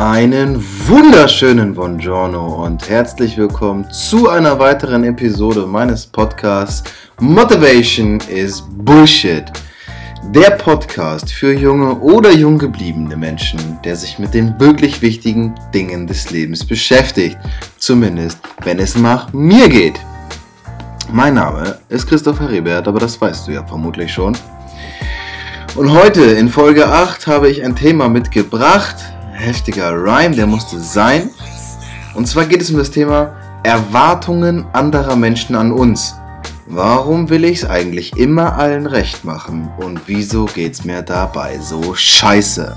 Einen wunderschönen Buongiorno und herzlich willkommen zu einer weiteren Episode meines Podcasts Motivation is Bullshit. Der Podcast für junge oder jung gebliebene Menschen, der sich mit den wirklich wichtigen Dingen des Lebens beschäftigt. Zumindest, wenn es nach mir geht. Mein Name ist Christopher Rebert, aber das weißt du ja vermutlich schon. Und heute in Folge 8 habe ich ein Thema mitgebracht. Heftiger Rhyme, der musste sein. Und zwar geht es um das Thema Erwartungen anderer Menschen an uns. Warum will ich es eigentlich immer allen recht machen und wieso geht es mir dabei so scheiße?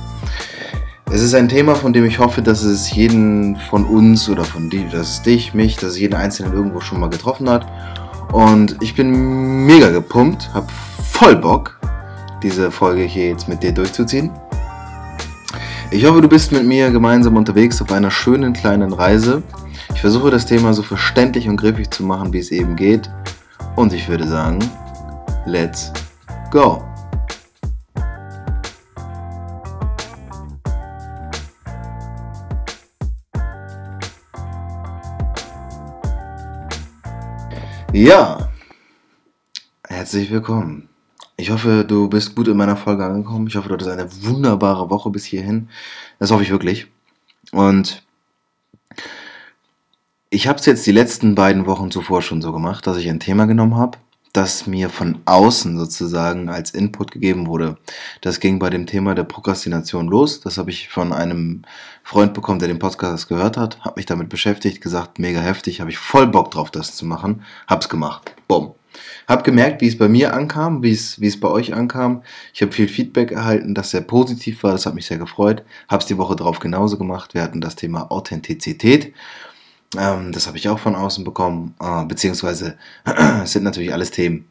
Es ist ein Thema, von dem ich hoffe, dass es jeden von uns oder von dir, dass es dich, mich, dass es jeden Einzelnen irgendwo schon mal getroffen hat. Und ich bin mega gepumpt, hab voll Bock, diese Folge hier jetzt mit dir durchzuziehen. Ich hoffe, du bist mit mir gemeinsam unterwegs auf einer schönen kleinen Reise. Ich versuche das Thema so verständlich und griffig zu machen, wie es eben geht. Und ich würde sagen, let's go. Ja, herzlich willkommen. Ich hoffe, du bist gut in meiner Folge angekommen. Ich hoffe, du hattest eine wunderbare Woche bis hierhin. Das hoffe ich wirklich. Und ich habe es jetzt die letzten beiden Wochen zuvor schon so gemacht, dass ich ein Thema genommen habe, das mir von außen sozusagen als Input gegeben wurde. Das ging bei dem Thema der Prokrastination los. Das habe ich von einem Freund bekommen, der den Podcast gehört hat, habe mich damit beschäftigt, gesagt, mega heftig, habe ich voll Bock drauf, das zu machen, hab's gemacht. Bumm. Hab gemerkt, wie es bei mir ankam, wie es, wie es bei euch ankam. Ich habe viel Feedback erhalten, das sehr positiv war, das hat mich sehr gefreut. Hab's die Woche drauf genauso gemacht. Wir hatten das Thema Authentizität. Ähm, das habe ich auch von außen bekommen, äh, beziehungsweise es sind natürlich alles Themen,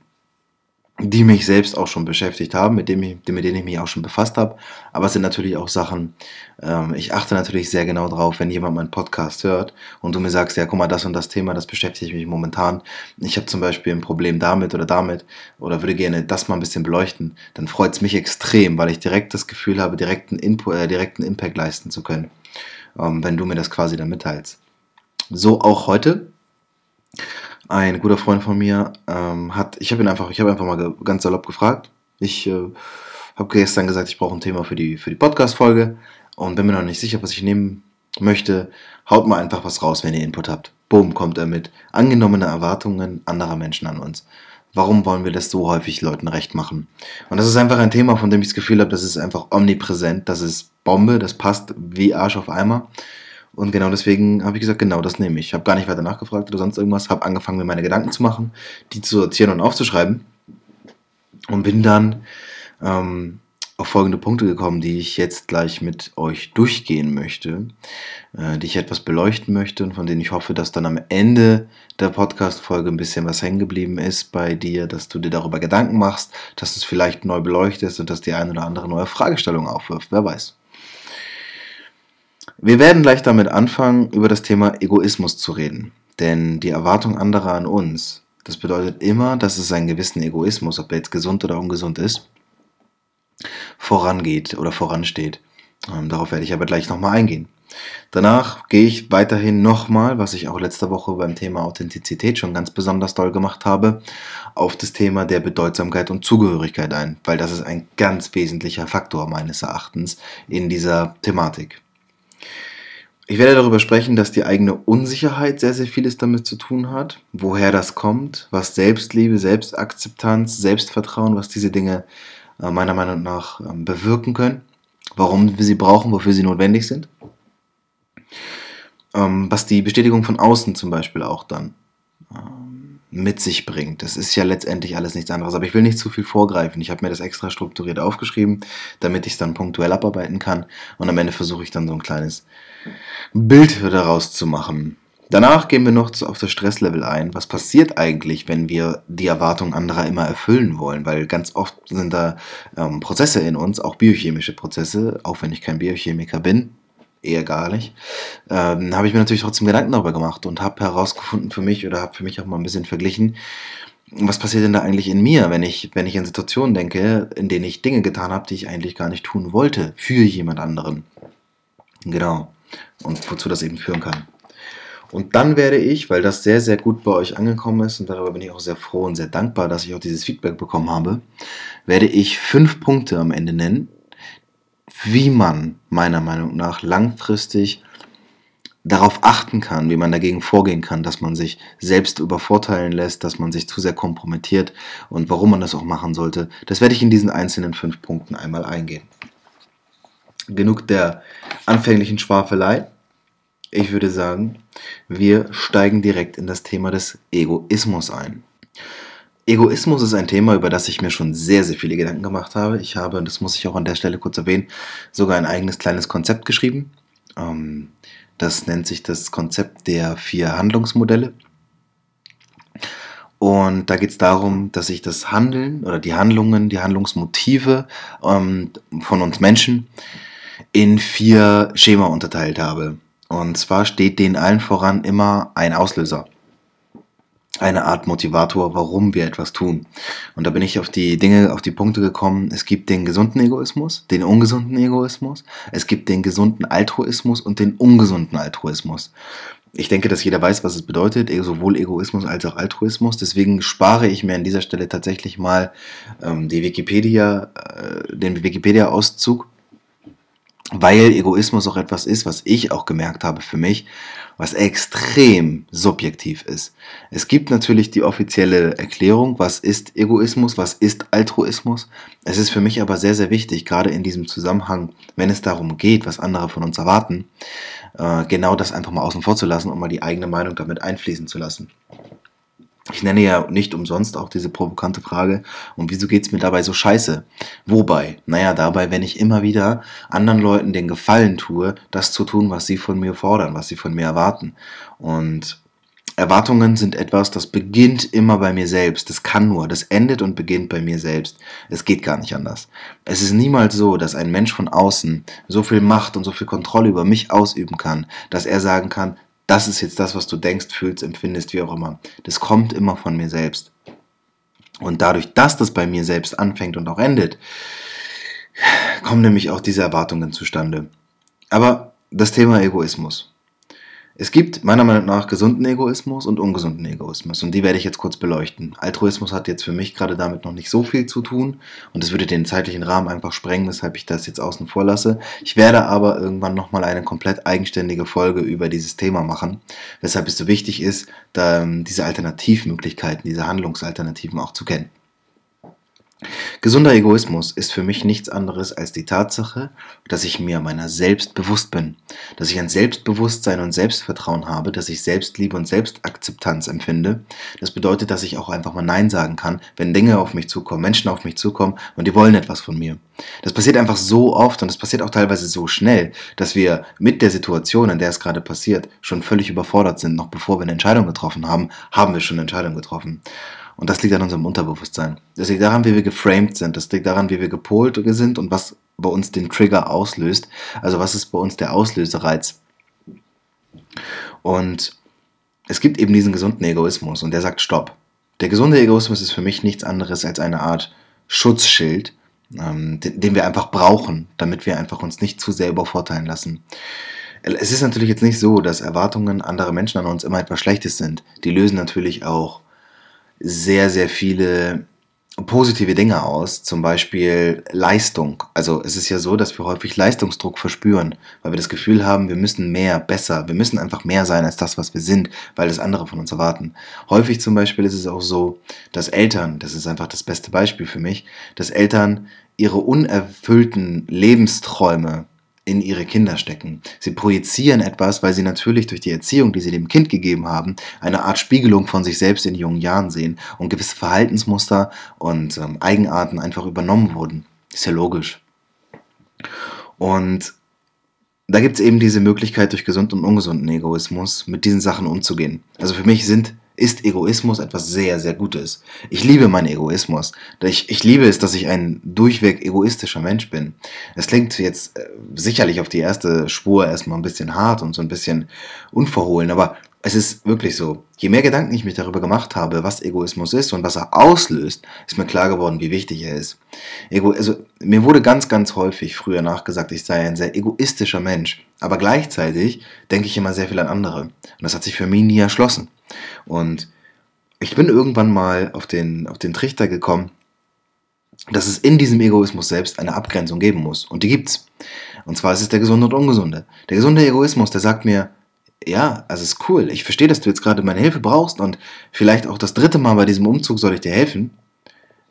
die mich selbst auch schon beschäftigt haben, mit, dem ich, mit denen ich mich auch schon befasst habe. Aber es sind natürlich auch Sachen, ähm, ich achte natürlich sehr genau drauf, wenn jemand meinen Podcast hört und du mir sagst, ja, guck mal, das und das Thema, das beschäftigt mich momentan. Ich habe zum Beispiel ein Problem damit oder damit oder würde gerne das mal ein bisschen beleuchten, dann freut es mich extrem, weil ich direkt das Gefühl habe, direkten, Input, äh, direkten Impact leisten zu können, ähm, wenn du mir das quasi dann mitteilst. So auch heute. Ein guter Freund von mir ähm, hat, ich habe ihn einfach, ich habe einfach mal ganz salopp gefragt. Ich äh, habe gestern gesagt, ich brauche ein Thema für die, für die Podcast-Folge und bin mir noch nicht sicher, was ich nehmen möchte. Haut mal einfach was raus, wenn ihr Input habt. Boom, kommt er mit. Angenommene Erwartungen anderer Menschen an uns. Warum wollen wir das so häufig Leuten recht machen? Und das ist einfach ein Thema, von dem ich das Gefühl habe, das ist einfach omnipräsent, das ist Bombe, das passt wie Arsch auf Eimer. Und genau deswegen habe ich gesagt, genau das nehme ich. Ich habe gar nicht weiter nachgefragt oder sonst irgendwas, habe angefangen, mir meine Gedanken zu machen, die zu sortieren und aufzuschreiben. Und bin dann ähm, auf folgende Punkte gekommen, die ich jetzt gleich mit euch durchgehen möchte, äh, die ich etwas beleuchten möchte und von denen ich hoffe, dass dann am Ende der Podcast-Folge ein bisschen was hängen geblieben ist bei dir, dass du dir darüber Gedanken machst, dass du es vielleicht neu beleuchtest und dass die eine oder andere neue Fragestellung aufwirft. Wer weiß. Wir werden gleich damit anfangen, über das Thema Egoismus zu reden. Denn die Erwartung anderer an uns, das bedeutet immer, dass es einen gewissen Egoismus, ob er jetzt gesund oder ungesund ist, vorangeht oder voransteht. Ähm, darauf werde ich aber gleich nochmal eingehen. Danach gehe ich weiterhin nochmal, was ich auch letzte Woche beim Thema Authentizität schon ganz besonders doll gemacht habe, auf das Thema der Bedeutsamkeit und Zugehörigkeit ein, weil das ist ein ganz wesentlicher Faktor meines Erachtens in dieser Thematik. Ich werde darüber sprechen, dass die eigene Unsicherheit sehr, sehr vieles damit zu tun hat, woher das kommt, was Selbstliebe, Selbstakzeptanz, Selbstvertrauen, was diese Dinge äh, meiner Meinung nach ähm, bewirken können, warum wir sie brauchen, wofür sie notwendig sind. Ähm, was die Bestätigung von außen zum Beispiel auch dann ähm, mit sich bringt. Das ist ja letztendlich alles nichts anderes. Aber ich will nicht zu viel vorgreifen. Ich habe mir das extra strukturiert aufgeschrieben, damit ich es dann punktuell abarbeiten kann. Und am Ende versuche ich dann so ein kleines Bild daraus zu machen. Danach gehen wir noch auf das Stresslevel ein. Was passiert eigentlich, wenn wir die Erwartungen anderer immer erfüllen wollen? Weil ganz oft sind da ähm, Prozesse in uns, auch biochemische Prozesse, auch wenn ich kein Biochemiker bin, eher gar nicht, ähm, habe ich mir natürlich trotzdem Gedanken darüber gemacht und habe herausgefunden für mich oder habe für mich auch mal ein bisschen verglichen, was passiert denn da eigentlich in mir, wenn ich, wenn ich an Situationen denke, in denen ich Dinge getan habe, die ich eigentlich gar nicht tun wollte, für jemand anderen. Genau. und wozu das eben führen kann. Und dann werde ich, weil das sehr, sehr gut bei euch angekommen ist und darüber bin ich auch sehr froh und sehr dankbar, dass ich auch dieses Feedback bekommen habe, werde ich fünf Punkte am Ende nennen, wie man meiner Meinung nach langfristig darauf achten kann, wie man dagegen vorgehen kann, dass man sich selbst übervorteilen lässt, dass man sich zu sehr kompromittiert und warum man das auch machen sollte. Das werde ich in diesen einzelnen fünf Punkten einmal eingehen. Genug der anfänglichen Schwafelei ich würde sagen, wir steigen direkt in das Thema des Egoismus ein. Egoismus ist ein Thema, über das ich mir schon sehr, sehr viele Gedanken gemacht habe. Ich habe, und das muss ich auch an der Stelle kurz erwähnen, sogar ein eigenes kleines Konzept geschrieben. Ähm, das nennt sich das Konzept der vier Handlungsmodelle. Und da geht es darum, dass ich das Handeln oder die Handlungen, die Handlungsmotive ähm, von uns Menschen in vier Schema unterteilt habe. Und zwar steht denen allen voran immer ein Auslöser. Eine Art Motivator, warum wir etwas tun. Und da bin ich auf die Dinge, auf die Punkte gekommen. Es gibt den gesunden Egoismus, den ungesunden Egoismus. Es gibt den gesunden Altruismus und den ungesunden Altruismus. Ich denke, dass jeder weiß, was es bedeutet, sowohl Egoismus als auch Altruismus. Deswegen spare ich mir an dieser Stelle tatsächlich mal ähm, die Wikipedia, äh, den Wikipedia-Auszug weil Egoismus auch etwas ist, was ich auch gemerkt habe für mich, was extrem subjektiv ist. Es gibt natürlich die offizielle Erklärung, was ist Egoismus, was ist Altruismus. Es ist für mich aber sehr, sehr wichtig, gerade in diesem Zusammenhang, wenn es darum geht, was andere von uns erwarten, äh, genau das einfach mal außen vor zu lassen und mal die eigene Meinung damit einfließen zu lassen. Ich nenne ja nicht umsonst auch diese provokante Frage, und wieso geht's mir dabei so scheiße? Wobei? Naja, dabei, wenn ich immer wieder anderen Leuten den Gefallen tue, das zu tun, was sie von mir fordern, was sie von mir erwarten. Und Erwartungen sind etwas, das beginnt immer bei mir selbst. Das kann nur, das endet und beginnt bei mir selbst. Es geht gar nicht anders. Es ist niemals so, dass ein Mensch von außen so viel Macht und so viel Kontrolle über mich ausüben kann, dass er sagen kann, das ist jetzt das, was du denkst, fühlst, empfindest, wie auch immer. Das kommt immer von mir selbst. Und dadurch, dass das bei mir selbst anfängt und auch endet, kommen nämlich auch diese Erwartungen zustande. Aber das Thema Egoismus. Es gibt meiner Meinung nach gesunden Egoismus und ungesunden Egoismus und die werde ich jetzt kurz beleuchten. Altruismus hat jetzt für mich gerade damit noch nicht so viel zu tun und es würde den zeitlichen Rahmen einfach sprengen, weshalb ich das jetzt außen vor lasse. Ich werde aber irgendwann nochmal eine komplett eigenständige Folge über dieses Thema machen, weshalb es so wichtig ist, ähm, diese Alternativmöglichkeiten, diese Handlungsalternativen auch zu kennen. Gesunder Egoismus ist für mich nichts anderes als die Tatsache, dass ich mir meiner selbst bewusst bin, dass ich ein Selbstbewusstsein und Selbstvertrauen habe, dass ich Selbstliebe und Selbstakzeptanz empfinde. Das bedeutet, dass ich auch einfach mal Nein sagen kann, wenn Dinge auf mich zukommen, Menschen auf mich zukommen und die wollen etwas von mir. Das passiert einfach so oft und das passiert auch teilweise so schnell, dass wir mit der Situation, in der es gerade passiert, schon völlig überfordert sind. Noch bevor wir eine Entscheidung getroffen haben, haben wir schon eine Entscheidung getroffen. Und das liegt an unserem Unterbewusstsein. Das liegt daran, wie wir geframed sind. Das liegt daran, wie wir gepolt sind und was bei uns den Trigger auslöst. Also was ist bei uns der Auslösereiz. Und es gibt eben diesen gesunden Egoismus und der sagt Stopp. Der gesunde Egoismus ist für mich nichts anderes als eine Art Schutzschild, ähm, den, den wir einfach brauchen, damit wir einfach uns nicht zu sehr übervorteilen lassen. Es ist natürlich jetzt nicht so, dass Erwartungen anderer Menschen an uns immer etwas Schlechtes sind. Die lösen natürlich auch sehr, sehr viele positive Dinge aus, zum Beispiel Leistung. Also es ist ja so, dass wir häufig Leistungsdruck verspüren, weil wir das Gefühl haben, wir müssen mehr, besser, wir müssen einfach mehr sein als das, was wir sind, weil das andere von uns erwarten. Häufig zum Beispiel ist es auch so, dass Eltern, das ist einfach das beste Beispiel für mich, dass Eltern ihre unerfüllten Lebensträume in ihre Kinder stecken. Sie projizieren etwas, weil sie natürlich durch die Erziehung, die sie dem Kind gegeben haben, eine Art Spiegelung von sich selbst in jungen Jahren sehen und gewisse Verhaltensmuster und ähm, Eigenarten einfach übernommen wurden. Ist ja logisch. Und da gibt es eben diese Möglichkeit, durch gesunden und ungesunden Egoismus mit diesen Sachen umzugehen. Also für mich sind ist Egoismus etwas sehr, sehr Gutes. Ich liebe meinen Egoismus. Ich, ich liebe es, dass ich ein durchweg egoistischer Mensch bin. Es klingt jetzt äh, sicherlich auf die erste Spur erstmal ein bisschen hart und so ein bisschen unverhohlen, aber es ist wirklich so. Je mehr Gedanken ich mich darüber gemacht habe, was Egoismus ist und was er auslöst, ist mir klar geworden, wie wichtig er ist. Ego, also, mir wurde ganz, ganz häufig früher nachgesagt, ich sei ein sehr egoistischer Mensch. Aber gleichzeitig denke ich immer sehr viel an andere. Und das hat sich für mich nie erschlossen. Und ich bin irgendwann mal auf den, auf den Trichter gekommen, dass es in diesem Egoismus selbst eine Abgrenzung geben muss. Und die gibt's. Und zwar ist es der gesunde und ungesunde. Der gesunde Egoismus, der sagt mir, ja, also ist cool. Ich verstehe, dass du jetzt gerade meine Hilfe brauchst und vielleicht auch das dritte Mal bei diesem Umzug soll ich dir helfen.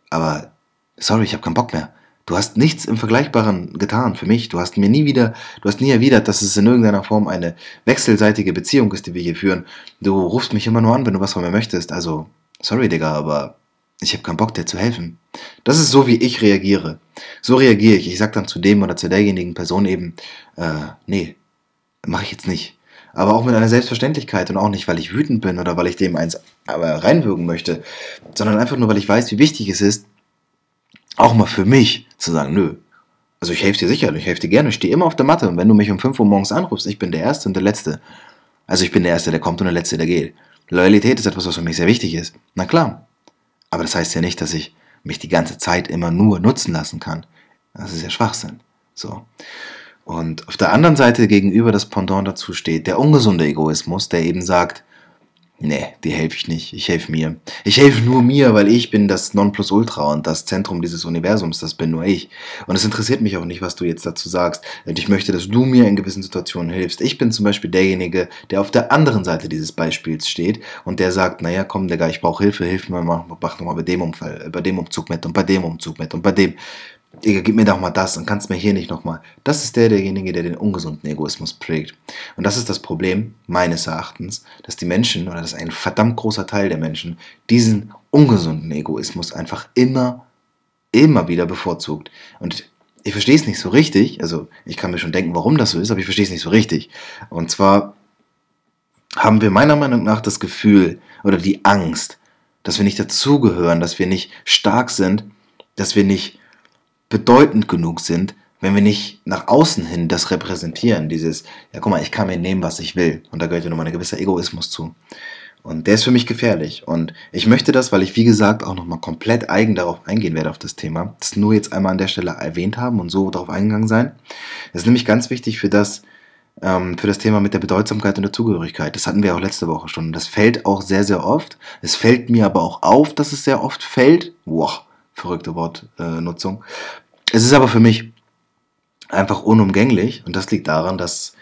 Aber sorry, ich habe keinen Bock mehr. Du hast nichts im Vergleichbaren getan für mich. Du hast mir nie wieder, du hast nie erwidert, dass es in irgendeiner Form eine wechselseitige Beziehung ist, die wir hier führen. Du rufst mich immer nur an, wenn du was von mir möchtest. Also, sorry, Digga, aber ich habe keinen Bock, dir zu helfen. Das ist so, wie ich reagiere. So reagiere ich. Ich sage dann zu dem oder zu derjenigen Person eben, äh, nee, mache ich jetzt nicht aber auch mit einer Selbstverständlichkeit und auch nicht, weil ich wütend bin oder weil ich dem eins reinwirken möchte, sondern einfach nur, weil ich weiß, wie wichtig es ist, auch mal für mich zu sagen, nö. Also ich helfe dir sicher, ich helfe dir gerne, ich stehe immer auf der Matte und wenn du mich um 5 Uhr morgens anrufst, ich bin der Erste und der Letzte. Also ich bin der Erste, der kommt und der Letzte, der geht. Loyalität ist etwas, was für mich sehr wichtig ist. Na klar. Aber das heißt ja nicht, dass ich mich die ganze Zeit immer nur nutzen lassen kann. Das ist ja Schwachsinn. So. Und auf der anderen Seite gegenüber das Pendant dazu steht der ungesunde Egoismus, der eben sagt, nee, dir helfe ich nicht, ich helfe mir. Ich helfe nur mir, weil ich bin das Nonplusultra und das Zentrum dieses Universums, das bin nur ich. Und es interessiert mich auch nicht, was du jetzt dazu sagst. Und ich möchte, dass du mir in gewissen Situationen hilfst. Ich bin zum Beispiel derjenige, der auf der anderen Seite dieses Beispiels steht und der sagt, naja, komm, Digga, ich brauche Hilfe, hilf mir mal, mach doch mal bei dem, Umfall, bei dem Umzug mit und bei dem Umzug mit und bei dem. Digga, gib mir doch mal das und kannst mir hier nicht nochmal. Das ist der, derjenige, der den ungesunden Egoismus prägt. Und das ist das Problem, meines Erachtens, dass die Menschen, oder dass ein verdammt großer Teil der Menschen, diesen ungesunden Egoismus einfach immer, immer wieder bevorzugt. Und ich verstehe es nicht so richtig, also ich kann mir schon denken, warum das so ist, aber ich verstehe es nicht so richtig. Und zwar haben wir meiner Meinung nach das Gefühl oder die Angst, dass wir nicht dazugehören, dass wir nicht stark sind, dass wir nicht bedeutend genug sind, wenn wir nicht nach außen hin das repräsentieren. Dieses, ja guck mal, ich kann mir nehmen, was ich will. Und da gehört ja nochmal ein gewisser Egoismus zu. Und der ist für mich gefährlich. Und ich möchte das, weil ich, wie gesagt, auch nochmal komplett eigen darauf eingehen werde, auf das Thema, das nur jetzt einmal an der Stelle erwähnt haben und so darauf eingegangen sein. Das ist nämlich ganz wichtig für das, ähm, für das Thema mit der Bedeutsamkeit und der Zugehörigkeit. Das hatten wir auch letzte Woche schon. Das fällt auch sehr, sehr oft. Es fällt mir aber auch auf, dass es sehr oft fällt. Wow, verrückte Wortnutzung. Es ist aber für mich einfach unumgänglich und das liegt daran, dass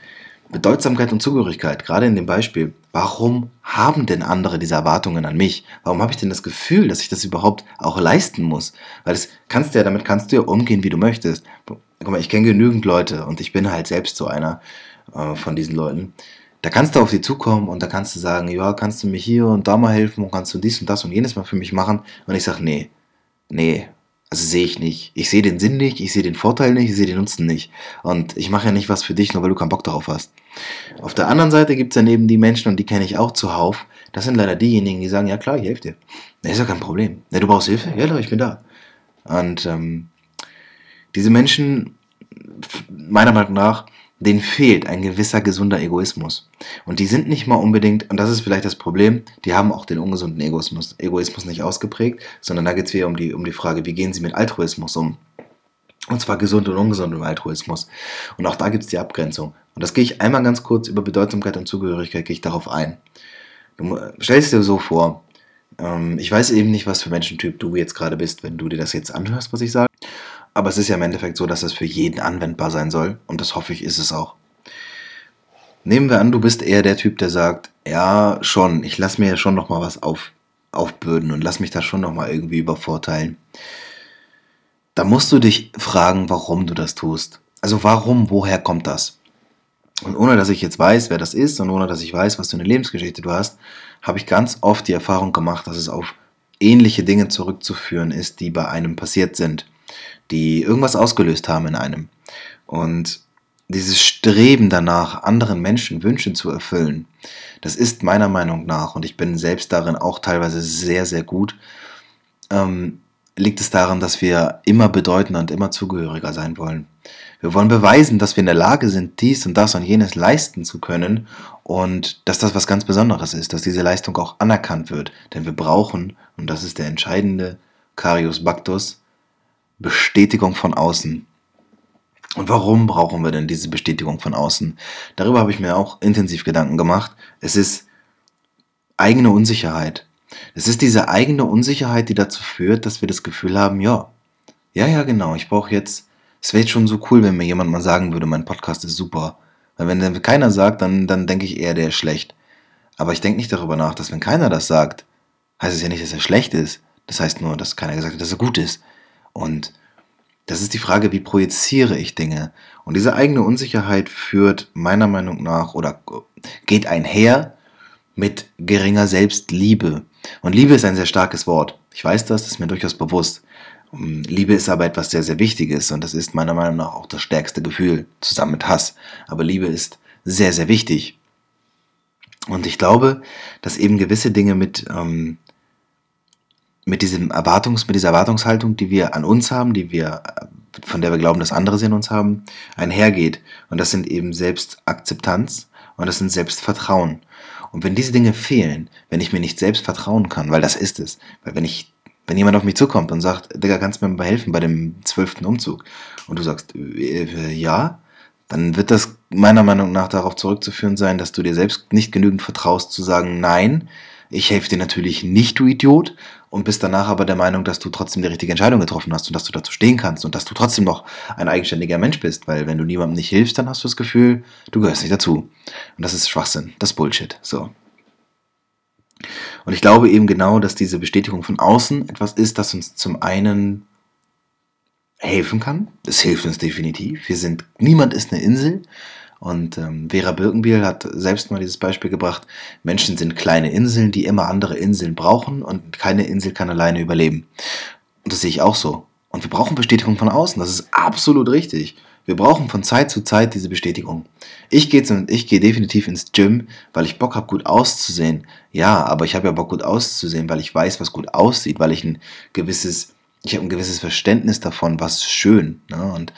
Bedeutsamkeit und Zugehörigkeit, gerade in dem Beispiel, warum haben denn andere diese Erwartungen an mich? Warum habe ich denn das Gefühl, dass ich das überhaupt auch leisten muss? Weil das kannst du ja, damit kannst du ja umgehen, wie du möchtest. Guck mal, ich kenne genügend Leute und ich bin halt selbst so einer äh, von diesen Leuten. Da kannst du auf sie zukommen und da kannst du sagen, ja, kannst du mir hier und da mal helfen und kannst du dies und das und jenes mal für mich machen? Und ich sage, nee, nee, also sehe ich nicht. Ich sehe den Sinn nicht, ich sehe den Vorteil nicht, ich sehe den Nutzen nicht. Und ich mache ja nicht was für dich, nur weil du keinen Bock darauf hast. Auf der anderen Seite gibt es daneben die Menschen, und die kenne ich auch zuhauf. Das sind leider diejenigen, die sagen, ja klar, ich helfe dir. Das ist ja kein Problem. Ja, du brauchst Hilfe? Ja, ich bin da. Und ähm, diese Menschen, meiner Meinung nach, denen fehlt ein gewisser gesunder Egoismus. Und die sind nicht mal unbedingt, und das ist vielleicht das Problem, die haben auch den ungesunden Egoismus, Egoismus nicht ausgeprägt, sondern da geht es wieder um die, um die Frage, wie gehen sie mit Altruismus um? Und zwar gesund und ungesund Altruismus. Und auch da gibt es die Abgrenzung. Und das gehe ich einmal ganz kurz über Bedeutsamkeit und Zugehörigkeit, gehe ich darauf ein. Du stellst dir so vor, ähm, ich weiß eben nicht, was für Menschentyp du jetzt gerade bist, wenn du dir das jetzt anhörst, was ich sage. Aber es ist ja im Endeffekt so, dass es für jeden anwendbar sein soll. Und das hoffe ich, ist es auch. Nehmen wir an, du bist eher der Typ, der sagt, ja, schon, ich lasse mir ja schon nochmal was auf, aufbürden und lass mich da schon nochmal irgendwie übervorteilen. Da musst du dich fragen, warum du das tust. Also warum, woher kommt das? Und ohne dass ich jetzt weiß, wer das ist und ohne dass ich weiß, was für eine Lebensgeschichte du hast, habe ich ganz oft die Erfahrung gemacht, dass es auf ähnliche Dinge zurückzuführen ist, die bei einem passiert sind die irgendwas ausgelöst haben in einem. Und dieses Streben danach, anderen Menschen Wünsche zu erfüllen, das ist meiner Meinung nach, und ich bin selbst darin auch teilweise sehr, sehr gut, ähm, liegt es daran, dass wir immer bedeutender und immer zugehöriger sein wollen. Wir wollen beweisen, dass wir in der Lage sind, dies und das und jenes leisten zu können und dass das was ganz Besonderes ist, dass diese Leistung auch anerkannt wird. Denn wir brauchen, und das ist der entscheidende Carius Bactus, Bestätigung von außen. Und warum brauchen wir denn diese Bestätigung von außen? Darüber habe ich mir auch intensiv Gedanken gemacht. Es ist eigene Unsicherheit. Es ist diese eigene Unsicherheit, die dazu führt, dass wir das Gefühl haben, ja, ja, ja, genau, ich brauche jetzt, es wäre jetzt schon so cool, wenn mir jemand mal sagen würde, mein Podcast ist super. Weil wenn dann keiner sagt, dann, dann denke ich eher, der ist schlecht. Aber ich denke nicht darüber nach, dass wenn keiner das sagt, heißt es ja nicht, dass er schlecht ist. Das heißt nur, dass keiner gesagt hat, dass er gut ist. Und das ist die Frage, wie projiziere ich Dinge? Und diese eigene Unsicherheit führt meiner Meinung nach oder geht einher mit geringer Selbstliebe. Und Liebe ist ein sehr starkes Wort. Ich weiß das, das ist mir durchaus bewusst. Ähm, Liebe ist aber etwas sehr, sehr Wichtiges und das ist meiner Meinung nach auch das stärkste Gefühl, zusammen mit Hass. Aber Liebe ist sehr, sehr wichtig. Und ich glaube, dass eben gewisse Dinge mit, ähm, mit, diesem Erwartungs, mit dieser Erwartungshaltung, die wir an uns haben, die wir, von der wir glauben, dass andere sie in uns haben, einhergeht. Und das sind eben Selbstakzeptanz und das sind Selbstvertrauen. Und wenn diese Dinge fehlen, wenn ich mir nicht selbst vertrauen kann, weil das ist es, weil wenn ich, wenn jemand auf mich zukommt und sagt, Digga, kannst du mir mal helfen bei dem zwölften Umzug? Und du sagst, äh, ja, dann wird das meiner Meinung nach darauf zurückzuführen sein, dass du dir selbst nicht genügend vertraust zu sagen, nein, ich helfe dir natürlich nicht, du Idiot, und bist danach aber der Meinung, dass du trotzdem die richtige Entscheidung getroffen hast und dass du dazu stehen kannst und dass du trotzdem noch ein eigenständiger Mensch bist, weil wenn du niemandem nicht hilfst, dann hast du das Gefühl, du gehörst nicht dazu. Und das ist Schwachsinn, das ist Bullshit. So. Und ich glaube eben genau, dass diese Bestätigung von außen etwas ist, das uns zum einen helfen kann. Es hilft uns definitiv. Wir sind, niemand ist eine Insel. Und ähm, Vera Birkenbiel hat selbst mal dieses Beispiel gebracht, Menschen sind kleine Inseln, die immer andere Inseln brauchen und keine Insel kann alleine überleben. Und das sehe ich auch so. Und wir brauchen Bestätigung von außen, das ist absolut richtig. Wir brauchen von Zeit zu Zeit diese Bestätigung. Ich gehe ich gehe definitiv ins Gym, weil ich Bock habe, gut auszusehen. Ja, aber ich habe ja Bock, gut auszusehen, weil ich weiß, was gut aussieht, weil ich ein gewisses, ich habe ein gewisses Verständnis davon, was schön. Ne? Und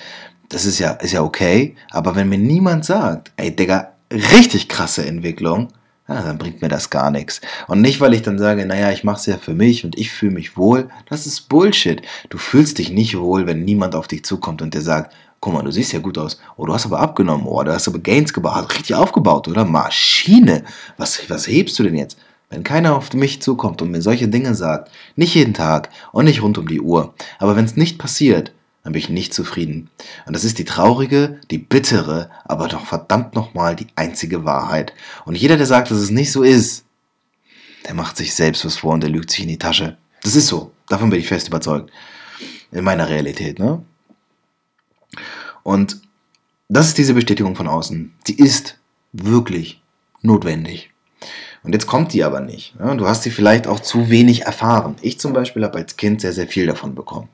das ist ja, ist ja okay, aber wenn mir niemand sagt, ey Digga, richtig krasse Entwicklung, ja, dann bringt mir das gar nichts. Und nicht, weil ich dann sage, naja, ich mache es ja für mich und ich fühle mich wohl. Das ist Bullshit. Du fühlst dich nicht wohl, wenn niemand auf dich zukommt und dir sagt, guck mal, du siehst ja gut aus. Oh, du hast aber abgenommen. Oh, du hast aber Gains gebaut. Richtig aufgebaut, oder? Maschine. Was, was hebst du denn jetzt? Wenn keiner auf mich zukommt und mir solche Dinge sagt, nicht jeden Tag und nicht rund um die Uhr, aber wenn es nicht passiert, dann bin ich nicht zufrieden. Und das ist die traurige, die bittere, aber doch verdammt nochmal die einzige Wahrheit. Und jeder, der sagt, dass es nicht so ist, der macht sich selbst was vor und der lügt sich in die Tasche. Das ist so. Davon bin ich fest überzeugt. In meiner Realität, ne? Und das ist diese Bestätigung von außen. Sie ist wirklich notwendig. Und jetzt kommt die aber nicht. Du hast sie vielleicht auch zu wenig erfahren. Ich zum Beispiel habe als Kind sehr, sehr viel davon bekommen.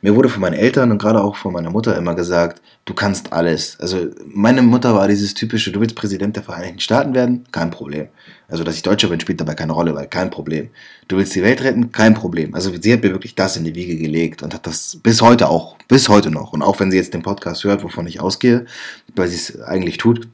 Mir wurde von meinen Eltern und gerade auch von meiner Mutter immer gesagt, du kannst alles. Also meine Mutter war dieses typische, du willst Präsident der Vereinigten Staaten werden? Kein Problem. Also dass ich Deutscher bin, spielt dabei keine Rolle, weil kein Problem. Du willst die Welt retten? Kein Problem. Also sie hat mir wirklich das in die Wiege gelegt und hat das bis heute auch, bis heute noch. Und auch wenn sie jetzt den Podcast hört, wovon ich ausgehe, weil sie es eigentlich tut,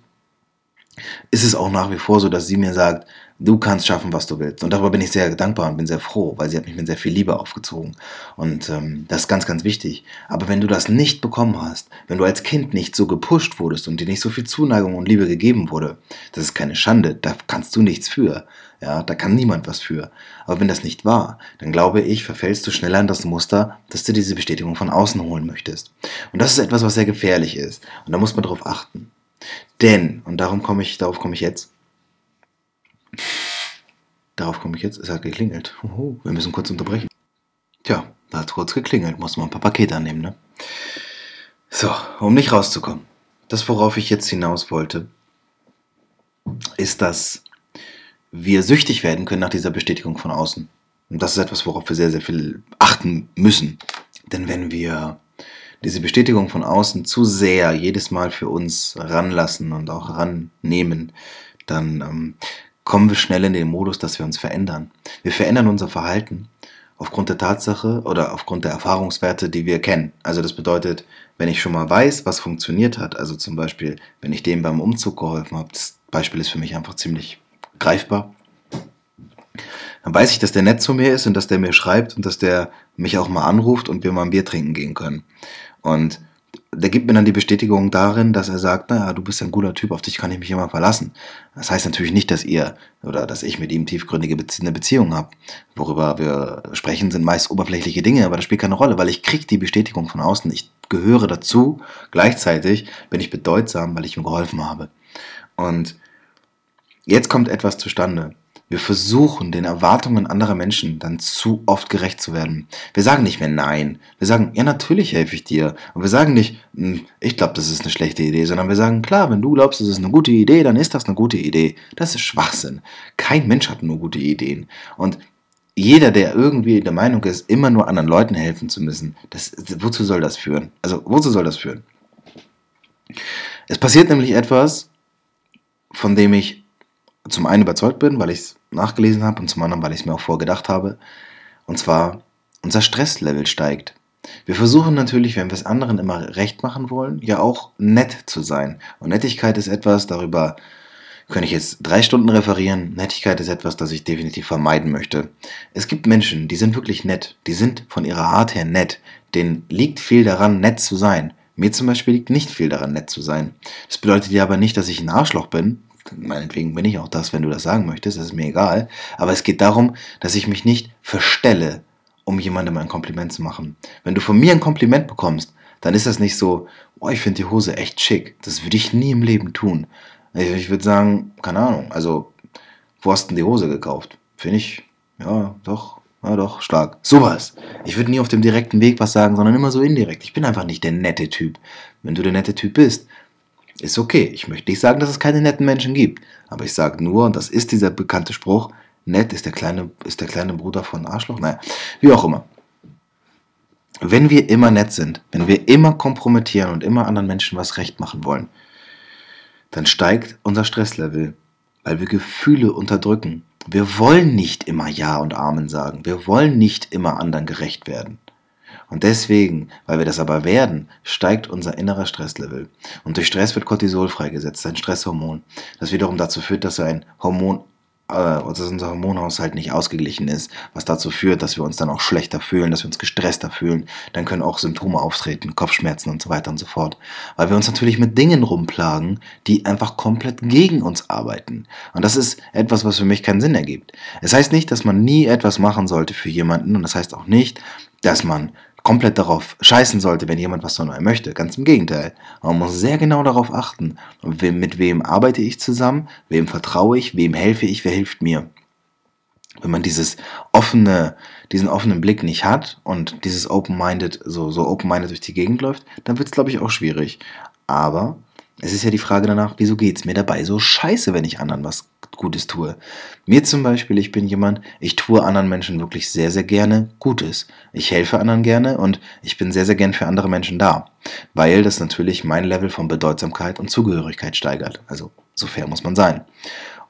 ist es auch nach wie vor so, dass sie mir sagt, du kannst schaffen, was du willst. Und darüber bin ich sehr dankbar und bin sehr froh, weil sie hat mich mit sehr viel Liebe aufgezogen. Und ähm, das ist ganz, ganz wichtig. Aber wenn du das nicht bekommen hast, wenn du als Kind nicht so gepusht wurdest und dir nicht so viel Zuneigung und Liebe gegeben wurde, das ist keine Schande, da kannst du nichts für. Ja, da kann niemand was für. Aber wenn das nicht war, dann glaube ich, verfällst du schneller in das Muster, dass du diese Bestätigung von außen holen möchtest. Und das ist etwas, was sehr gefährlich ist. Und da muss man darauf achten. Denn, und darum komme ich, darauf komme ich jetzt, Darauf komme ich jetzt. Es hat geklingelt. Oho, wir müssen kurz unterbrechen. Tja, da hat es kurz geklingelt. Muss man ein paar Pakete annehmen, ne? So, um nicht rauszukommen. Das, worauf ich jetzt hinaus wollte, ist, dass wir süchtig werden können nach dieser Bestätigung von außen. Und das ist etwas, worauf wir sehr, sehr viel achten müssen. Denn wenn wir diese Bestätigung von außen zu sehr jedes Mal für uns ranlassen und auch rannehmen, dann ähm, kommen wir schnell in den Modus, dass wir uns verändern. Wir verändern unser Verhalten aufgrund der Tatsache oder aufgrund der Erfahrungswerte, die wir kennen. Also das bedeutet, wenn ich schon mal weiß, was funktioniert hat, also zum Beispiel, wenn ich dem beim Umzug geholfen habe, das Beispiel ist für mich einfach ziemlich greifbar, dann weiß ich, dass der nett zu mir ist und dass der mir schreibt und dass der mich auch mal anruft und wir mal ein Bier trinken gehen können. Und der gibt mir dann die Bestätigung darin, dass er sagt, naja, du bist ein guter Typ, auf dich kann ich mich immer verlassen. Das heißt natürlich nicht, dass ihr oder dass ich mit ihm tiefgründige Bezie eine Beziehung habe. Worüber wir sprechen, sind meist oberflächliche Dinge, aber das spielt keine Rolle, weil ich kriege die Bestätigung von außen. Ich gehöre dazu. Gleichzeitig bin ich bedeutsam, weil ich ihm geholfen habe. Und jetzt kommt etwas zustande. Wir versuchen, den Erwartungen anderer Menschen dann zu oft gerecht zu werden. Wir sagen nicht mehr Nein. Wir sagen, ja, natürlich helfe ich dir. Und wir sagen nicht, hm, ich glaube, das ist eine schlechte Idee, sondern wir sagen, klar, wenn du glaubst, das ist eine gute Idee, dann ist das eine gute Idee. Das ist Schwachsinn. Kein Mensch hat nur gute Ideen. Und jeder, der irgendwie der Meinung ist, immer nur anderen Leuten helfen zu müssen, das, wozu soll das führen? Also, wozu soll das führen? Es passiert nämlich etwas, von dem ich zum einen überzeugt bin, weil ich es nachgelesen habe und zum anderen, weil ich es mir auch vorgedacht habe. Und zwar, unser Stresslevel steigt. Wir versuchen natürlich, wenn wir es anderen immer recht machen wollen, ja auch nett zu sein. Und Nettigkeit ist etwas, darüber könnte ich jetzt drei Stunden referieren. Nettigkeit ist etwas, das ich definitiv vermeiden möchte. Es gibt Menschen, die sind wirklich nett. Die sind von ihrer Art her nett. Denen liegt viel daran, nett zu sein. Mir zum Beispiel liegt nicht viel daran, nett zu sein. Das bedeutet ja aber nicht, dass ich ein Arschloch bin meinetwegen bin ich auch das, wenn du das sagen möchtest, das ist mir egal. Aber es geht darum, dass ich mich nicht verstelle, um jemandem ein Kompliment zu machen. Wenn du von mir ein Kompliment bekommst, dann ist das nicht so, oh, ich finde die Hose echt schick. Das würde ich nie im Leben tun. Ich würde sagen, keine Ahnung, also, wo hast du denn die Hose gekauft? Finde ich, ja, doch, ja, doch, stark. Sowas. Ich würde nie auf dem direkten Weg was sagen, sondern immer so indirekt. Ich bin einfach nicht der nette Typ. Wenn du der nette Typ bist, ist okay. Ich möchte nicht sagen, dass es keine netten Menschen gibt. Aber ich sage nur, und das ist dieser bekannte Spruch, nett ist der kleine, ist der kleine Bruder von Arschloch. Naja, wie auch immer. Wenn wir immer nett sind, wenn wir immer kompromittieren und immer anderen Menschen was recht machen wollen, dann steigt unser Stresslevel, weil wir Gefühle unterdrücken. Wir wollen nicht immer Ja und Amen sagen. Wir wollen nicht immer anderen gerecht werden. Und deswegen, weil wir das aber werden, steigt unser innerer Stresslevel. Und durch Stress wird Cortisol freigesetzt, ein Stresshormon, das wiederum dazu führt, dass ein Hormon äh, dass unser Hormonhaushalt nicht ausgeglichen ist, was dazu führt, dass wir uns dann auch schlechter fühlen, dass wir uns gestresster fühlen. Dann können auch Symptome auftreten, Kopfschmerzen und so weiter und so fort. Weil wir uns natürlich mit Dingen rumplagen, die einfach komplett gegen uns arbeiten. Und das ist etwas, was für mich keinen Sinn ergibt. Es heißt nicht, dass man nie etwas machen sollte für jemanden und das heißt auch nicht, dass man komplett darauf scheißen sollte, wenn jemand was von einem möchte. Ganz im Gegenteil. Man muss sehr genau darauf achten, mit wem arbeite ich zusammen, wem vertraue ich, wem helfe ich, wer hilft mir. Wenn man dieses offene, diesen offenen Blick nicht hat und dieses open-minded, so, so open-minded durch die Gegend läuft, dann wird es, glaube ich, auch schwierig. Aber es ist ja die Frage danach, wieso geht es mir dabei so scheiße, wenn ich anderen was Gutes tue. Mir zum Beispiel, ich bin jemand, ich tue anderen Menschen wirklich sehr, sehr gerne Gutes. Ich helfe anderen gerne und ich bin sehr, sehr gern für andere Menschen da, weil das natürlich mein Level von Bedeutsamkeit und Zugehörigkeit steigert. Also so fair muss man sein.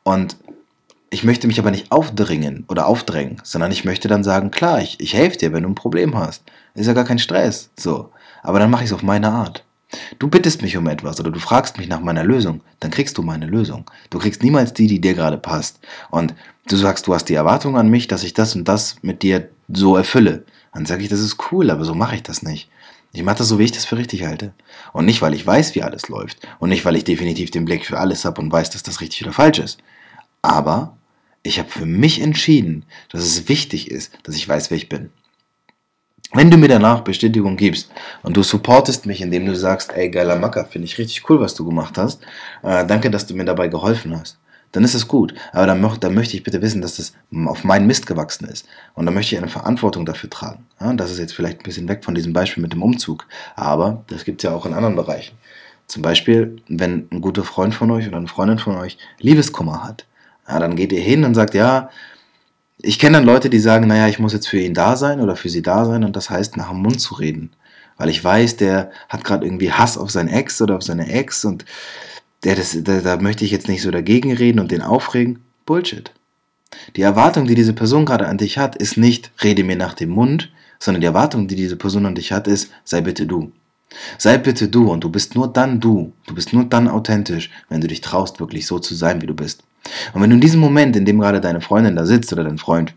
Und ich möchte mich aber nicht aufdringen oder aufdrängen, sondern ich möchte dann sagen, klar, ich, ich helfe dir, wenn du ein Problem hast. Ist ja gar kein Stress. So. Aber dann mache ich es auf meine Art. Du bittest mich um etwas oder du fragst mich nach meiner Lösung, dann kriegst du meine Lösung. Du kriegst niemals die, die dir gerade passt. Und du sagst, du hast die Erwartung an mich, dass ich das und das mit dir so erfülle. Dann sage ich, das ist cool, aber so mache ich das nicht. Ich mache das so, wie ich das für richtig halte. Und nicht, weil ich weiß, wie alles läuft. Und nicht, weil ich definitiv den Blick für alles habe und weiß, dass das richtig oder falsch ist. Aber ich habe für mich entschieden, dass es wichtig ist, dass ich weiß, wer ich bin. Wenn du mir danach Bestätigung gibst und du supportest mich, indem du sagst, ey, geiler Macker, finde ich richtig cool, was du gemacht hast, äh, danke, dass du mir dabei geholfen hast, dann ist es gut. Aber dann, dann, möchte ich bitte wissen, dass das auf meinen Mist gewachsen ist. Und dann möchte ich eine Verantwortung dafür tragen. Ja, das ist jetzt vielleicht ein bisschen weg von diesem Beispiel mit dem Umzug. Aber das gibt es ja auch in anderen Bereichen. Zum Beispiel, wenn ein guter Freund von euch oder eine Freundin von euch Liebeskummer hat, ja, dann geht ihr hin und sagt, ja, ich kenne dann Leute, die sagen, naja, ich muss jetzt für ihn da sein oder für sie da sein und das heißt, nach dem Mund zu reden. Weil ich weiß, der hat gerade irgendwie Hass auf seinen Ex oder auf seine Ex und der, das, der, da möchte ich jetzt nicht so dagegen reden und den aufregen. Bullshit. Die Erwartung, die diese Person gerade an dich hat, ist nicht, rede mir nach dem Mund, sondern die Erwartung, die diese Person an dich hat, ist, sei bitte du. Sei bitte du und du bist nur dann du. Du bist nur dann authentisch, wenn du dich traust, wirklich so zu sein, wie du bist. Und wenn du in diesem Moment, in dem gerade deine Freundin da sitzt oder dein Freund,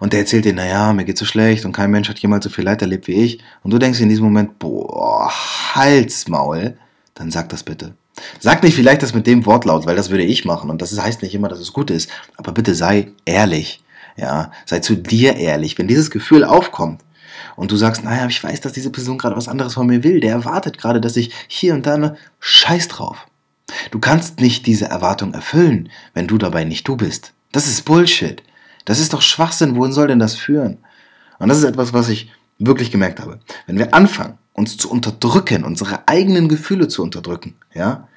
und der erzählt dir, naja, mir geht's so schlecht und kein Mensch hat jemals so viel Leid erlebt wie ich. Und du denkst in diesem Moment, boah, Halsmaul, dann sag das bitte. Sag nicht vielleicht das mit dem Wortlaut, weil das würde ich machen. Und das heißt nicht immer, dass es gut ist. Aber bitte sei ehrlich. Ja, sei zu dir ehrlich. Wenn dieses Gefühl aufkommt und du sagst, naja, ich weiß, dass diese Person gerade was anderes von mir will, der erwartet gerade, dass ich hier und da eine Scheiß drauf. Du kannst nicht diese Erwartung erfüllen, wenn du dabei nicht du bist. Das ist Bullshit. Das ist doch Schwachsinn. Wohin soll denn das führen? Und das ist etwas, was ich wirklich gemerkt habe. Wenn wir anfangen, uns zu unterdrücken, unsere eigenen Gefühle zu unterdrücken, ja,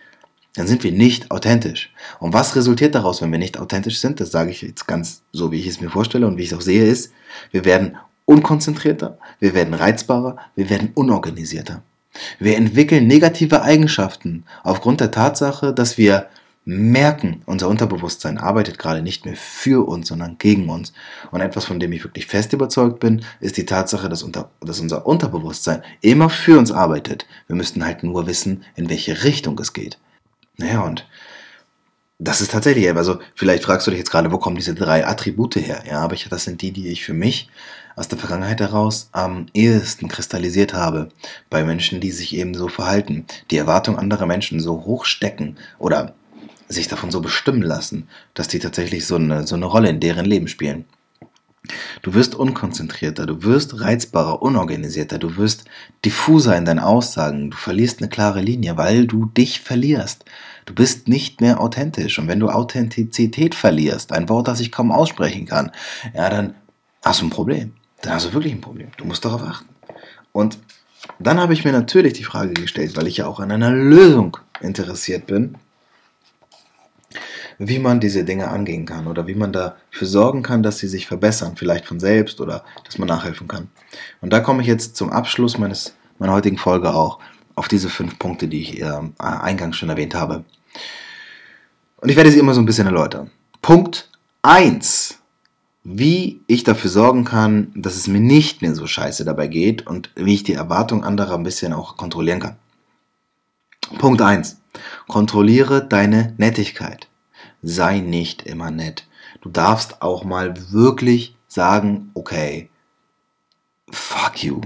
dann sind wir nicht authentisch. Und was resultiert daraus, wenn wir nicht authentisch sind? Das sage ich jetzt ganz so, wie ich es mir vorstelle und wie ich es auch sehe, ist, wir werden unkonzentrierter, wir werden reizbarer, wir werden unorganisierter. Wir entwickeln negative Eigenschaften aufgrund der Tatsache, dass wir merken, unser Unterbewusstsein arbeitet gerade nicht mehr für uns, sondern gegen uns. Und etwas, von dem ich wirklich fest überzeugt bin, ist die Tatsache, dass, unter, dass unser Unterbewusstsein immer für uns arbeitet. Wir müssten halt nur wissen, in welche Richtung es geht. Naja, und das ist tatsächlich, also vielleicht fragst du dich jetzt gerade, wo kommen diese drei Attribute her? Ja, aber ich, das sind die, die ich für mich aus der Vergangenheit heraus am ehesten kristallisiert habe. Bei Menschen, die sich eben so verhalten, die Erwartung anderer Menschen so hoch stecken oder sich davon so bestimmen lassen, dass die tatsächlich so eine, so eine Rolle in deren Leben spielen. Du wirst unkonzentrierter, du wirst reizbarer, unorganisierter, du wirst diffuser in deinen Aussagen, du verlierst eine klare Linie, weil du dich verlierst. Du bist nicht mehr authentisch. Und wenn du Authentizität verlierst, ein Wort, das ich kaum aussprechen kann, ja, dann hast du ein Problem. Dann hast du wirklich ein Problem. Du musst darauf achten. Und dann habe ich mir natürlich die Frage gestellt, weil ich ja auch an einer Lösung interessiert bin, wie man diese Dinge angehen kann oder wie man dafür sorgen kann, dass sie sich verbessern, vielleicht von selbst oder dass man nachhelfen kann. Und da komme ich jetzt zum Abschluss meines, meiner heutigen Folge auch auf diese fünf Punkte, die ich äh, eingangs schon erwähnt habe. Und ich werde sie immer so ein bisschen erläutern. Punkt 1. Wie ich dafür sorgen kann, dass es mir nicht mehr so scheiße dabei geht und wie ich die Erwartung anderer ein bisschen auch kontrollieren kann. Punkt 1. Kontrolliere deine Nettigkeit sei nicht immer nett. Du darfst auch mal wirklich sagen, okay, fuck you.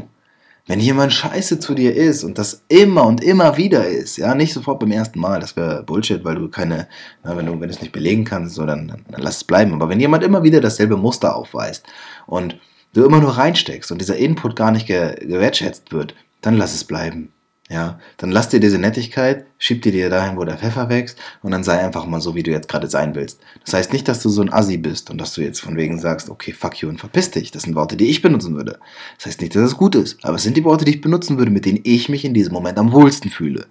Wenn jemand scheiße zu dir ist und das immer und immer wieder ist, ja, nicht sofort beim ersten Mal, das wäre Bullshit, weil du keine, na, wenn du, wenn es nicht belegen kannst, so, dann, dann, dann lass es bleiben. Aber wenn jemand immer wieder dasselbe Muster aufweist und du immer nur reinsteckst und dieser Input gar nicht ge gewertschätzt wird, dann lass es bleiben. Ja, dann lass dir diese Nettigkeit, schieb dir die dahin, wo der Pfeffer wächst und dann sei einfach mal so, wie du jetzt gerade sein willst. Das heißt nicht, dass du so ein Assi bist und dass du jetzt von wegen sagst, okay, fuck you und verpiss dich. Das sind Worte, die ich benutzen würde. Das heißt nicht, dass es gut ist, aber es sind die Worte, die ich benutzen würde, mit denen ich mich in diesem Moment am wohlsten fühle.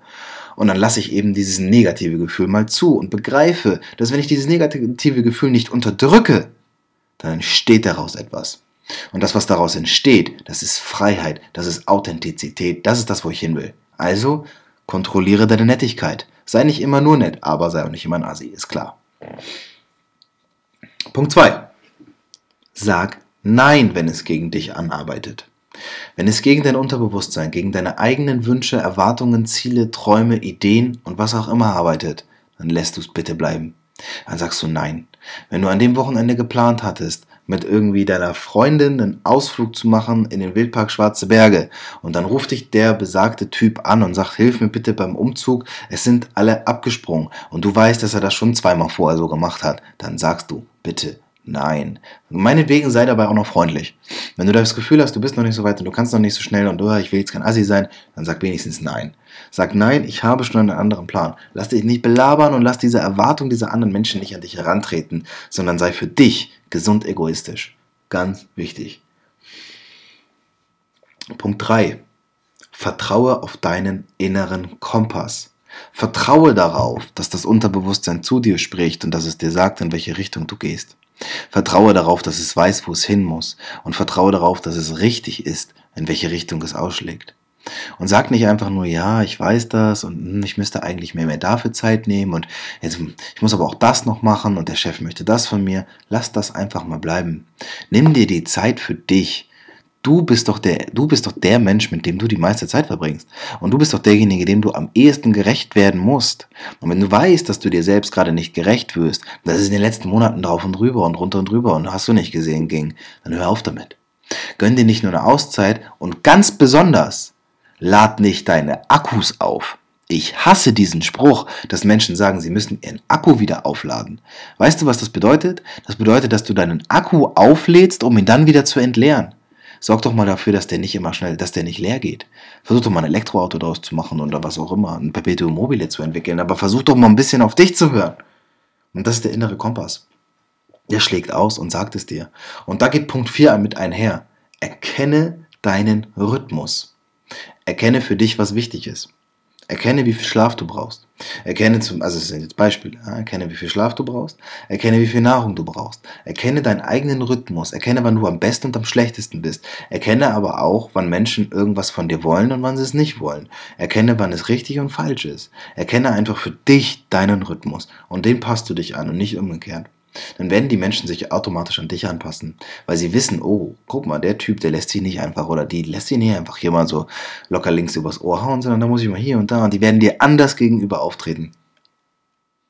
Und dann lasse ich eben dieses negative Gefühl mal zu und begreife, dass wenn ich dieses negative Gefühl nicht unterdrücke, dann entsteht daraus etwas. Und das, was daraus entsteht, das ist Freiheit, das ist Authentizität, das ist das, wo ich hin will. Also kontrolliere deine Nettigkeit. Sei nicht immer nur nett, aber sei auch nicht immer ein Asi, ist klar. Punkt 2. Sag Nein, wenn es gegen dich anarbeitet. Wenn es gegen dein Unterbewusstsein, gegen deine eigenen Wünsche, Erwartungen, Ziele, Träume, Ideen und was auch immer arbeitet, dann lässt du es bitte bleiben. Dann sagst du Nein. Wenn du an dem Wochenende geplant hattest, mit irgendwie deiner Freundin einen Ausflug zu machen in den Wildpark Schwarze Berge. Und dann ruft dich der besagte Typ an und sagt, hilf mir bitte beim Umzug. Es sind alle abgesprungen. Und du weißt, dass er das schon zweimal vorher so gemacht hat. Dann sagst du, bitte Nein. Meinetwegen sei dabei auch noch freundlich. Wenn du das Gefühl hast, du bist noch nicht so weit und du kannst noch nicht so schnell und oh, ich will jetzt kein Assi sein, dann sag wenigstens Nein. Sag Nein, ich habe schon einen anderen Plan. Lass dich nicht belabern und lass diese Erwartung dieser anderen Menschen nicht an dich herantreten, sondern sei für dich gesund egoistisch. Ganz wichtig. Punkt 3. Vertraue auf deinen inneren Kompass. Vertraue darauf, dass das Unterbewusstsein zu dir spricht und dass es dir sagt, in welche Richtung du gehst. Vertraue darauf, dass es weiß, wo es hin muss und vertraue darauf, dass es richtig ist, in welche Richtung es ausschlägt. Und sag nicht einfach nur, ja, ich weiß das und hm, ich müsste eigentlich mehr, mehr dafür Zeit nehmen und jetzt, ich muss aber auch das noch machen und der Chef möchte das von mir. Lass das einfach mal bleiben. Nimm dir die Zeit für dich. Du bist doch der, du bist doch der Mensch, mit dem du die meiste Zeit verbringst. Und du bist doch derjenige, dem du am ehesten gerecht werden musst. Und wenn du weißt, dass du dir selbst gerade nicht gerecht wirst, das ist in den letzten Monaten drauf und drüber und runter und drüber und hast du nicht gesehen ging, dann hör auf damit. Gönn dir nicht nur eine Auszeit und ganz besonders, lad nicht deine Akkus auf. Ich hasse diesen Spruch, dass Menschen sagen, sie müssen ihren Akku wieder aufladen. Weißt du, was das bedeutet? Das bedeutet, dass du deinen Akku auflädst, um ihn dann wieder zu entleeren. Sorg doch mal dafür, dass der nicht immer schnell, dass der nicht leer geht. Versuch doch mal ein Elektroauto daraus zu machen oder was auch immer, ein Perpetuum mobile zu entwickeln, aber versuch doch mal ein bisschen auf dich zu hören. Und das ist der innere Kompass. Der schlägt aus und sagt es dir. Und da geht Punkt 4 mit einher. Erkenne deinen Rhythmus. Erkenne für dich, was wichtig ist. Erkenne, wie viel Schlaf du brauchst. Erkenne zum, also das sind jetzt Beispiele. Ja? Erkenne, wie viel Schlaf du brauchst. Erkenne, wie viel Nahrung du brauchst. Erkenne deinen eigenen Rhythmus. Erkenne, wann du am besten und am schlechtesten bist. Erkenne aber auch, wann Menschen irgendwas von dir wollen und wann sie es nicht wollen. Erkenne, wann es richtig und falsch ist. Erkenne einfach für dich deinen Rhythmus. Und den passt du dich an und nicht umgekehrt dann werden die Menschen sich automatisch an dich anpassen, weil sie wissen, oh, guck mal, der Typ, der lässt sich nicht einfach oder die lässt sich nicht einfach hier mal so locker links übers Ohr hauen, sondern da muss ich mal hier und da und die werden dir anders gegenüber auftreten.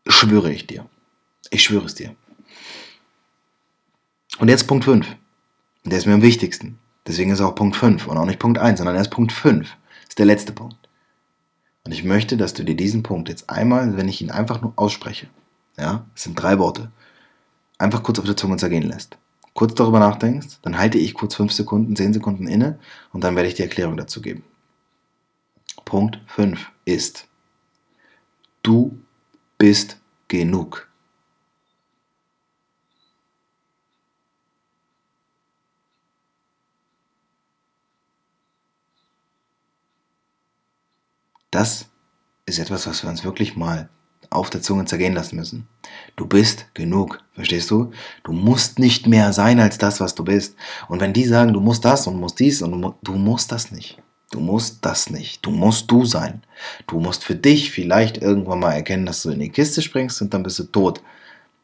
Schwöre ich dir. Ich schwöre es dir. Und jetzt Punkt 5. Der ist mir am wichtigsten. Deswegen ist auch Punkt 5 und auch nicht Punkt 1, sondern erst Punkt 5. Ist der letzte Punkt. Und ich möchte, dass du dir diesen Punkt jetzt einmal, wenn ich ihn einfach nur ausspreche, ja, es sind drei Worte, einfach kurz auf der Zunge zergehen lässt. Kurz darüber nachdenkst, dann halte ich kurz 5 Sekunden, 10 Sekunden inne und dann werde ich die Erklärung dazu geben. Punkt 5 ist, du bist genug. Das ist etwas, was wir uns wirklich mal auf der Zunge zergehen lassen müssen. Du bist genug, verstehst du? Du musst nicht mehr sein als das, was du bist. Und wenn die sagen, du musst das und musst dies und du musst das nicht. Du musst das nicht. Du musst du sein. Du musst für dich vielleicht irgendwann mal erkennen, dass du in die Kiste springst und dann bist du tot.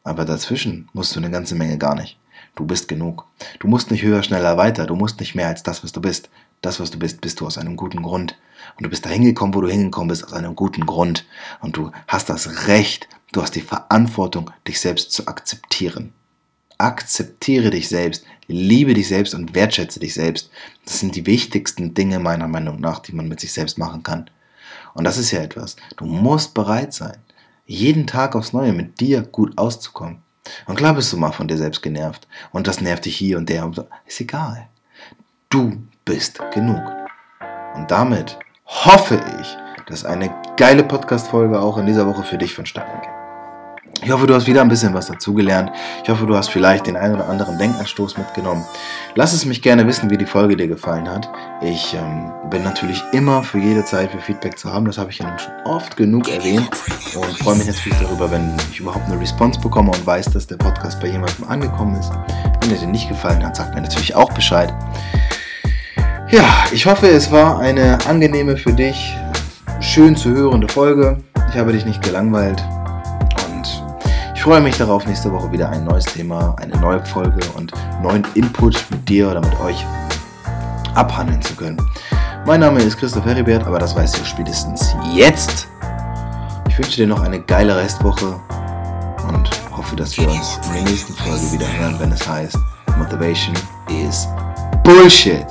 Aber dazwischen musst du eine ganze Menge gar nicht. Du bist genug. Du musst nicht höher, schneller, weiter. Du musst nicht mehr als das, was du bist. Das, was du bist, bist du aus einem guten Grund. Und du bist da hingekommen, wo du hingekommen bist, aus einem guten Grund. Und du hast das Recht, du hast die Verantwortung, dich selbst zu akzeptieren. Akzeptiere dich selbst, liebe dich selbst und wertschätze dich selbst. Das sind die wichtigsten Dinge meiner Meinung nach, die man mit sich selbst machen kann. Und das ist ja etwas. Du musst bereit sein, jeden Tag aufs Neue mit dir gut auszukommen. Und klar bist du mal von dir selbst genervt. Und das nervt dich hier und der. Ist egal. Du bist genug. Und damit hoffe ich, dass eine geile Podcast-Folge auch in dieser Woche für dich vonstatten geht. Ich hoffe, du hast wieder ein bisschen was dazugelernt. Ich hoffe, du hast vielleicht den einen oder anderen Denkanstoß mitgenommen. Lass es mich gerne wissen, wie die Folge dir gefallen hat. Ich ähm, bin natürlich immer für jede Zeit für Feedback zu haben. Das habe ich ja nun schon oft genug erwähnt und freue mich natürlich darüber, wenn ich überhaupt eine Response bekomme und weiß, dass der Podcast bei jemandem angekommen ist. Wenn er dir nicht gefallen hat, sagt mir natürlich auch Bescheid. Ja, ich hoffe, es war eine angenehme für dich, schön zu hörende Folge. Ich habe dich nicht gelangweilt und ich freue mich darauf, nächste Woche wieder ein neues Thema, eine neue Folge und neuen Input mit dir oder mit euch abhandeln zu können. Mein Name ist Christoph Heribert, aber das weißt du spätestens jetzt. Ich wünsche dir noch eine geile Restwoche und hoffe, dass wir uns in der nächsten Folge wieder hören, wenn es heißt Motivation is Bullshit.